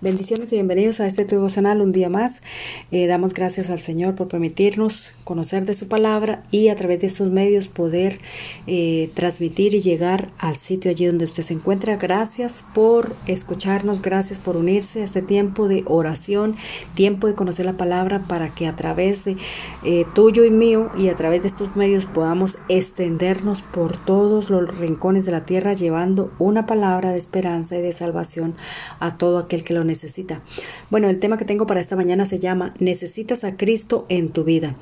Bendiciones y bienvenidos a este devocional un día más. Eh, damos gracias al Señor por permitirnos conocer de su palabra y a través de estos medios poder eh, transmitir y llegar al sitio allí donde usted se encuentra. Gracias por escucharnos, gracias por unirse a este tiempo de oración, tiempo de conocer la palabra para que a través de eh, tuyo y mío y a través de estos medios podamos extendernos por todos los rincones de la tierra llevando una palabra de esperanza y de salvación a todo aquel que lo necesita. Bueno, el tema que tengo para esta mañana se llama Necesitas a Cristo en tu vida.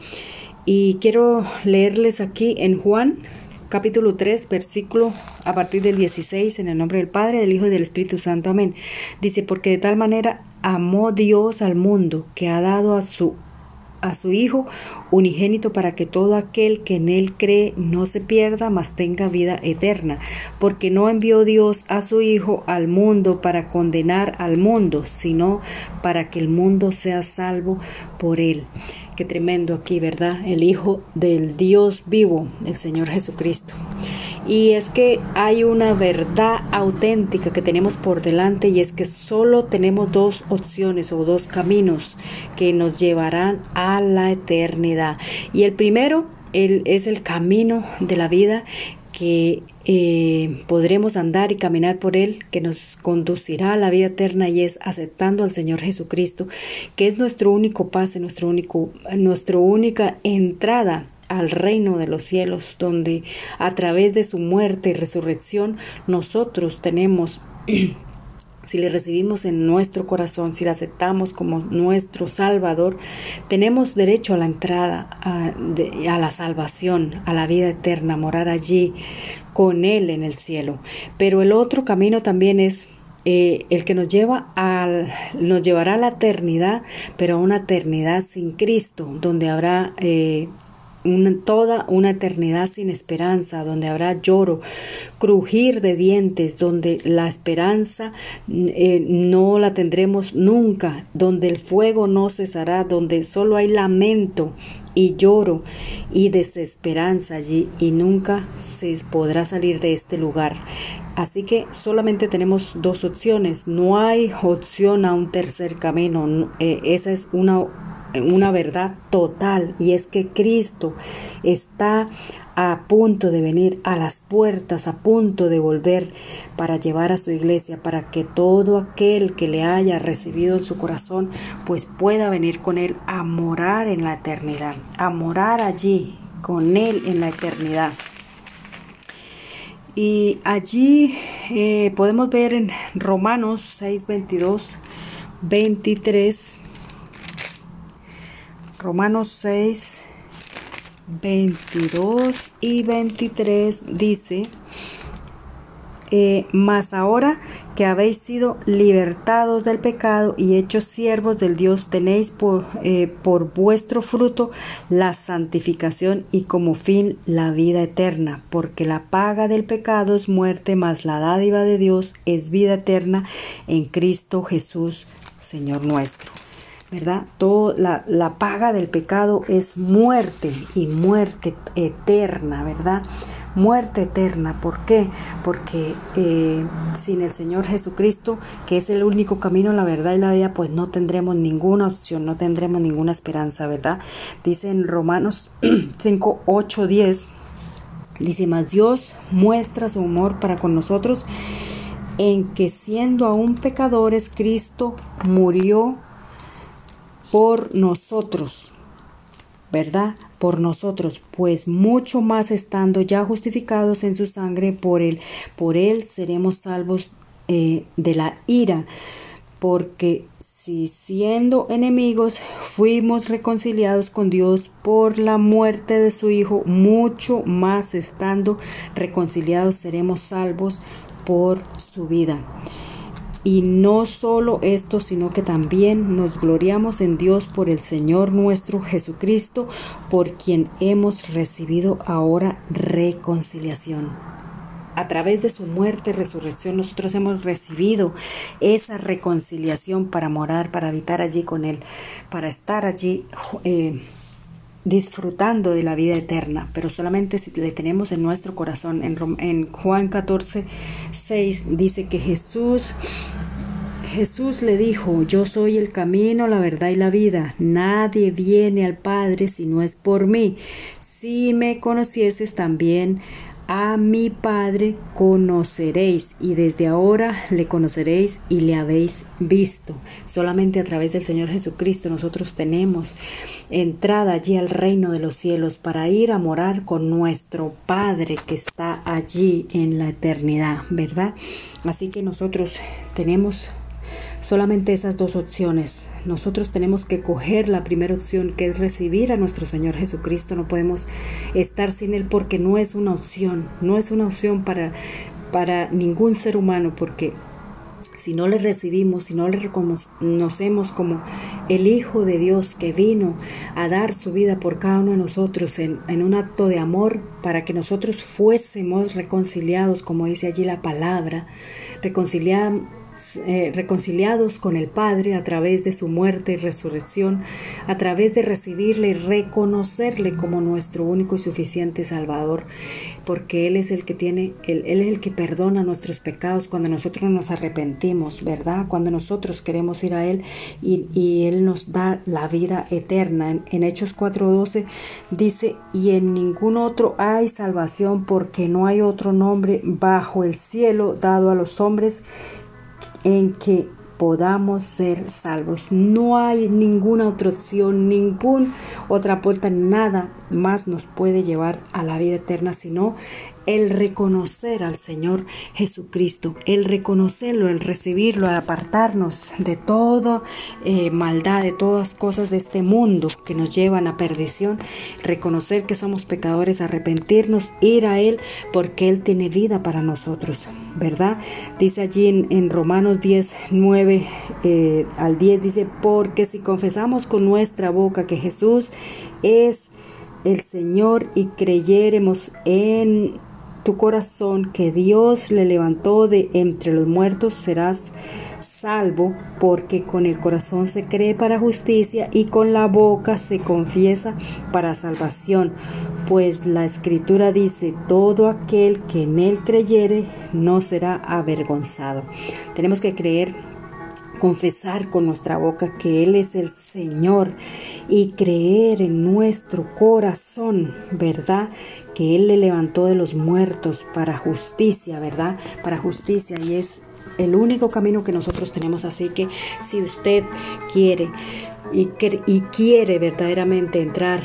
Y quiero leerles aquí en Juan capítulo 3, versículo a partir del 16, en el nombre del Padre, del Hijo y del Espíritu Santo. Amén. Dice, porque de tal manera amó Dios al mundo que ha dado a su a su Hijo unigénito para que todo aquel que en él cree no se pierda, mas tenga vida eterna, porque no envió Dios a su Hijo al mundo para condenar al mundo, sino para que el mundo sea salvo por él. Qué tremendo aquí, ¿verdad? El Hijo del Dios vivo, el Señor Jesucristo. Y es que hay una verdad auténtica que tenemos por delante y es que solo tenemos dos opciones o dos caminos que nos llevarán a la eternidad. Y el primero es el camino de la vida que eh, podremos andar y caminar por él, que nos conducirá a la vida eterna y es aceptando al Señor Jesucristo, que es nuestro único pase, nuestro único, nuestra única entrada al reino de los cielos, donde a través de su muerte y resurrección nosotros tenemos si le recibimos en nuestro corazón, si le aceptamos como nuestro Salvador, tenemos derecho a la entrada, a, la salvación, a la vida eterna, morar allí con Él en el cielo. Pero el otro camino también es eh, el que nos lleva al, nos llevará a la eternidad, pero a una eternidad sin Cristo, donde habrá eh, toda una eternidad sin esperanza, donde habrá lloro, crujir de dientes, donde la esperanza eh, no la tendremos nunca, donde el fuego no cesará, donde solo hay lamento y lloro y desesperanza allí y nunca se podrá salir de este lugar. Así que solamente tenemos dos opciones, no hay opción a un tercer camino, eh, esa es una una verdad total y es que Cristo está a punto de venir a las puertas, a punto de volver para llevar a su iglesia, para que todo aquel que le haya recibido en su corazón, pues pueda venir con él a morar en la eternidad, a morar allí con él en la eternidad. Y allí eh, podemos ver en Romanos 6, 22, 23 Romanos 6, 22 y 23 dice, eh, mas ahora que habéis sido libertados del pecado y hechos siervos del Dios, tenéis por, eh, por vuestro fruto la santificación y como fin la vida eterna, porque la paga del pecado es muerte, mas la dádiva de Dios es vida eterna en Cristo Jesús, Señor nuestro. ¿Verdad? Todo, la, la, paga del pecado es muerte y muerte eterna, ¿verdad? Muerte eterna. ¿Por qué? Porque eh, sin el Señor Jesucristo, que es el único camino, la verdad y la vida, pues no tendremos ninguna opción, no tendremos ninguna esperanza, ¿verdad? Dice en Romanos 5, 8, 10, dice, más Dios muestra su amor para con nosotros en que siendo aún pecadores, Cristo murió por nosotros, ¿verdad? Por nosotros, pues mucho más estando ya justificados en su sangre, por él, por él seremos salvos eh, de la ira, porque si siendo enemigos fuimos reconciliados con Dios por la muerte de su Hijo, mucho más estando reconciliados seremos salvos por su vida. Y no solo esto, sino que también nos gloriamos en Dios por el Señor nuestro Jesucristo, por quien hemos recibido ahora reconciliación. A través de su muerte y resurrección nosotros hemos recibido esa reconciliación para morar, para habitar allí con Él, para estar allí eh, disfrutando de la vida eterna, pero solamente si le tenemos en nuestro corazón. En, Juan 14, 6 dice que Jesús Jesús le dijo, yo soy el camino, la verdad y la vida. Nadie viene al Padre si no es por mí. Si me conocieses también a mi Padre conoceréis y desde ahora le conoceréis y le habéis visto. Solamente a través del Señor Jesucristo nosotros tenemos entrada allí al reino de los cielos para ir a morar con nuestro Padre que está allí en la eternidad, ¿verdad? Así que nosotros tenemos solamente esas dos opciones. Nosotros tenemos que coger la primera opción, que es recibir a nuestro Señor Jesucristo. No podemos estar sin Él porque no es una opción, no es una opción para, para ningún ser humano, porque si no le recibimos, si no le reconocemos como el Hijo de Dios que vino a dar su vida por cada uno de nosotros en, en, un acto de amor para que nosotros fuésemos reconciliados, como dice allí la palabra, reconciliados eh, reconciliados con el Padre a través de su muerte y resurrección, a través de recibirle y reconocerle como nuestro único y suficiente Salvador, porque Él es el que tiene, Él, es el que perdona nuestros pecados cuando nosotros nos arrepentimos, ¿verdad? Cuando nosotros queremos ir a Él y, Él nos da la vida eterna. En, en Hechos 4:12 dice, y en ningún otro hay salvación porque no hay otro nombre bajo el cielo dado a los hombres en que podamos ser salvos. No hay ninguna otra opción, ninguna otra puerta, nada más nos puede llevar a la vida eterna, sino el reconocer al Señor Jesucristo, el reconocerlo, el recibirlo, el apartarnos de toda eh, maldad, de todas cosas de este mundo que nos llevan a perdición, reconocer que somos pecadores, arrepentirnos, ir a Él porque Él tiene vida para nosotros, ¿verdad? Dice allí en, Romanos 10, 9 eh, al 10, dice, porque si confesamos con nuestra boca que Jesús es el Señor y creyéremos en tu corazón que Dios le levantó de entre los muertos, serás salvo, porque con el corazón se cree para justicia y con la boca se confiesa para salvación. Pues la escritura dice, todo aquel que en él creyere no será avergonzado. Tenemos que creer confesar con nuestra boca que Él es el Señor y creer en nuestro corazón, ¿verdad? Que Él le levantó de los muertos para justicia, ¿verdad? Para justicia y es el único camino que nosotros tenemos. Así que si usted quiere y, y, quiere verdaderamente entrar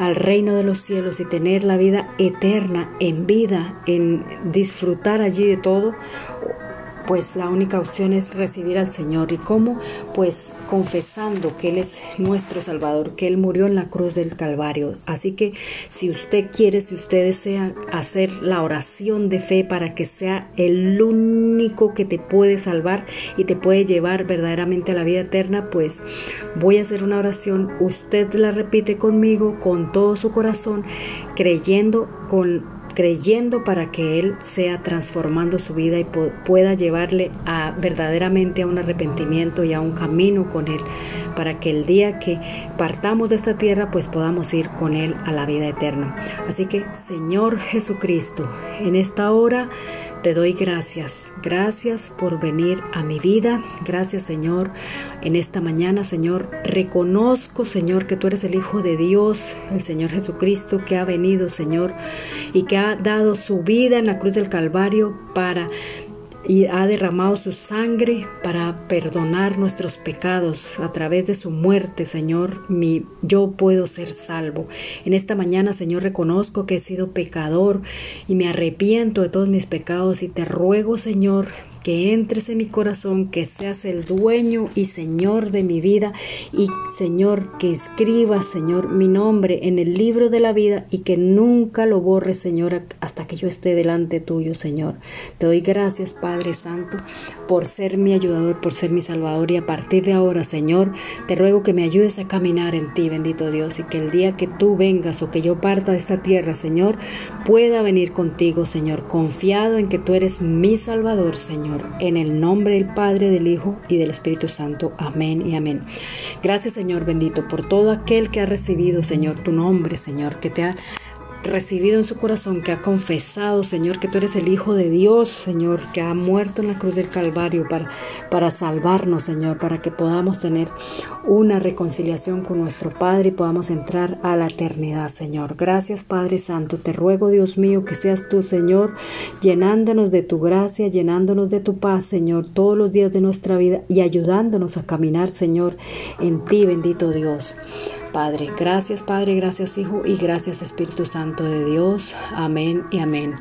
al reino de los cielos y tener la vida eterna en vida, en disfrutar allí de todo, pues la única opción es recibir al Señor. ¿Y cómo? Pues confesando que Él es nuestro Salvador, que Él murió en la cruz del Calvario. Así que si usted quiere, si usted desea hacer la oración de fe para que sea el único que te puede salvar y te puede llevar verdaderamente a la vida eterna, pues voy a hacer una oración. Usted la repite conmigo con todo su corazón, creyendo con creyendo para que Él sea transformando su vida y pueda llevarle a verdaderamente a un arrepentimiento y a un camino con Él, para que el día que partamos de esta tierra pues podamos ir con Él a la vida eterna. Así que Señor Jesucristo, en esta hora te doy gracias, gracias por venir a mi vida, gracias Señor, en esta mañana Señor, reconozco Señor que tú eres el Hijo de Dios, el Señor Jesucristo que ha venido Señor y que ha dado su vida en la cruz del Calvario para y ha derramado su sangre para perdonar nuestros pecados. A través de su muerte, Señor, mi, yo puedo ser salvo. En esta mañana, Señor, reconozco que he sido pecador y me arrepiento de todos mis pecados y te ruego, Señor, que entres en mi corazón, que seas el dueño y Señor de mi vida y Señor, que escribas, Señor, mi nombre en el libro de la vida y que nunca lo borres, Señor, hasta que yo esté delante tuyo, Señor. Te doy gracias, Padre Santo, por ser mi ayudador, por ser mi salvador y a partir de ahora, Señor, te ruego que me ayudes a caminar en ti, bendito Dios, y que el día que tú vengas o que yo parta de esta tierra, Señor, pueda venir contigo, Señor, confiado en que tú eres mi salvador, Señor en el nombre del Padre, del Hijo y del Espíritu Santo. Amén y amén. Gracias, Señor bendito, por todo aquel que ha recibido, Señor, tu nombre, Señor, que te ha recibido en su corazón, que ha confesado, Señor, que tú eres el Hijo de Dios, Señor, que ha muerto en la cruz del Calvario para, para salvarnos, Señor, para que podamos tener una reconciliación con nuestro Padre y podamos entrar a la eternidad, Señor. Gracias, Padre Santo. Te ruego, Dios mío, que seas tú, Señor, llenándonos de tu gracia, llenándonos de tu paz, Señor, todos los días de nuestra vida y ayudándonos a caminar, Señor, en ti, bendito Dios. Padre. Gracias Padre, gracias Hijo y gracias Espíritu Santo de Dios. Amén y amén.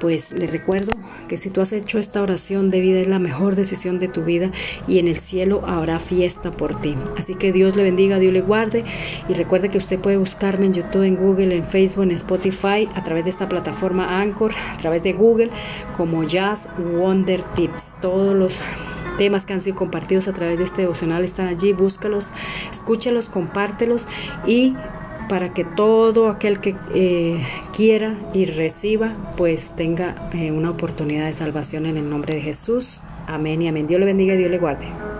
Pues le recuerdo que si tú has hecho esta oración de vida es la mejor decisión de tu vida y en el cielo habrá fiesta por ti. Así que Dios le bendiga, Dios le guarde y recuerde que usted puede buscarme en YouTube, en Google, en Facebook, en Spotify, a través de esta plataforma Anchor, a través de Google como Jazz Wonder Tips. Todos los temas que han sido compartidos a través de este devocional están allí, búscalos, escúchalos, compártelos y para que todo aquel que eh, quiera y reciba, pues tenga eh, una oportunidad de salvación en el nombre de Jesús. Amén y amén. Dios le bendiga y Dios le guarde.